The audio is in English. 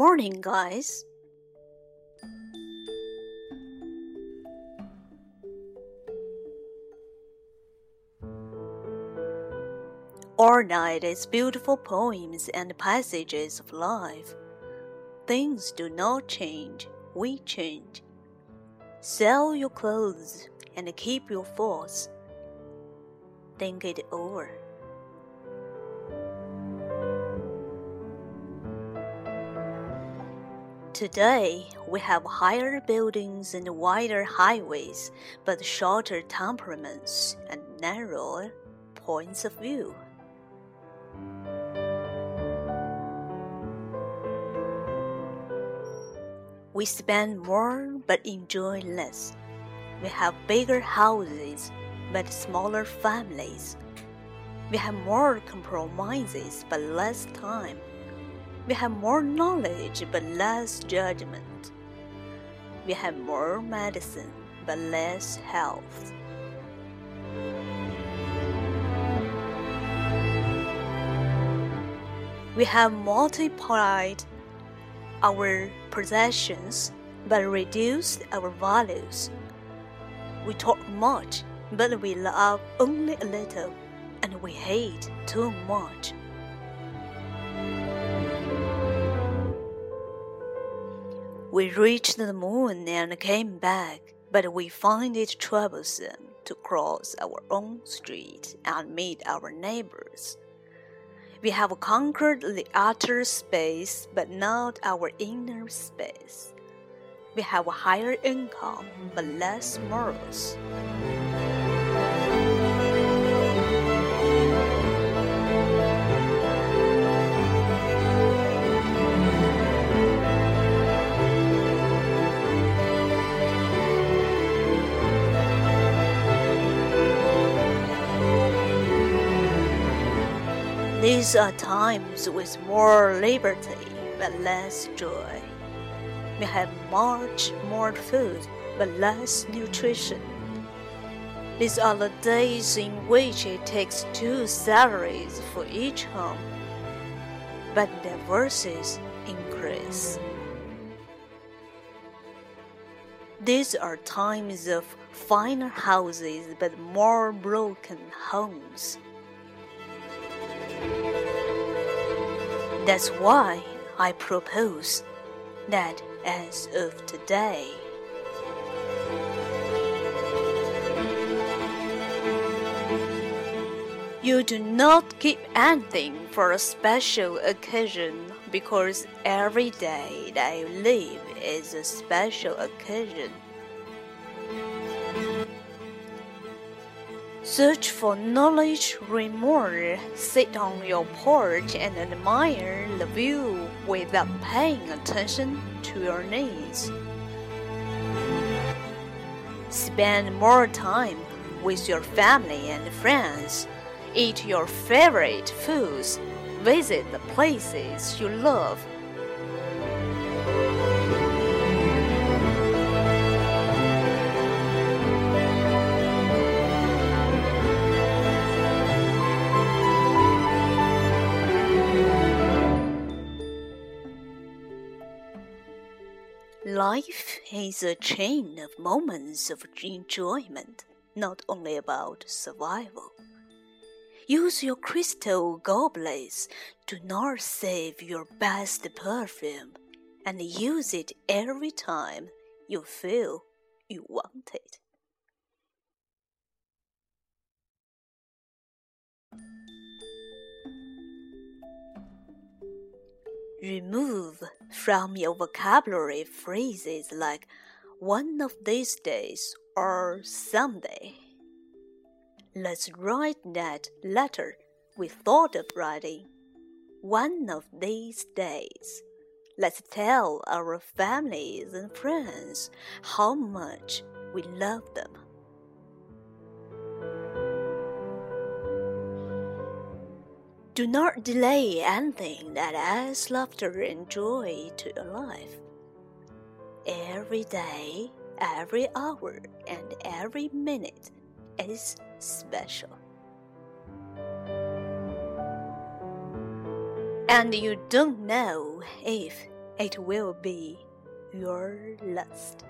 Morning, guys. All night is beautiful poems and passages of life. Things do not change, we change. Sell your clothes and keep your thoughts. Think it over. Today, we have higher buildings and wider highways, but shorter temperaments and narrower points of view. We spend more but enjoy less. We have bigger houses but smaller families. We have more compromises but less time. We have more knowledge but less judgment. We have more medicine but less health. We have multiplied our possessions but reduced our values. We talk much but we love only a little and we hate too much. We reached the moon and came back, but we find it troublesome to cross our own street and meet our neighbors. We have conquered the outer space, but not our inner space. We have a higher income, but less morals. These are times with more liberty but less joy. We have much more food but less nutrition. These are the days in which it takes two salaries for each home, but divorces increase. These are times of finer houses but more broken homes. That's why I propose that as of today, you do not keep anything for a special occasion because every day that you live is a special occasion. Search for knowledge, read more, sit on your porch and admire the view without paying attention to your needs. Spend more time with your family and friends. Eat your favorite foods. Visit the places you love Life is a chain of moments of enjoyment, not only about survival. Use your crystal goblets. Do not save your best perfume and use it every time you feel you want it. Remove from your vocabulary phrases like one of these days or someday. Let's write that letter we thought of writing. One of these days. Let's tell our families and friends how much we love them. Do not delay anything that adds laughter and joy to your life. Every day, every hour, and every minute is special. And you don't know if it will be your last.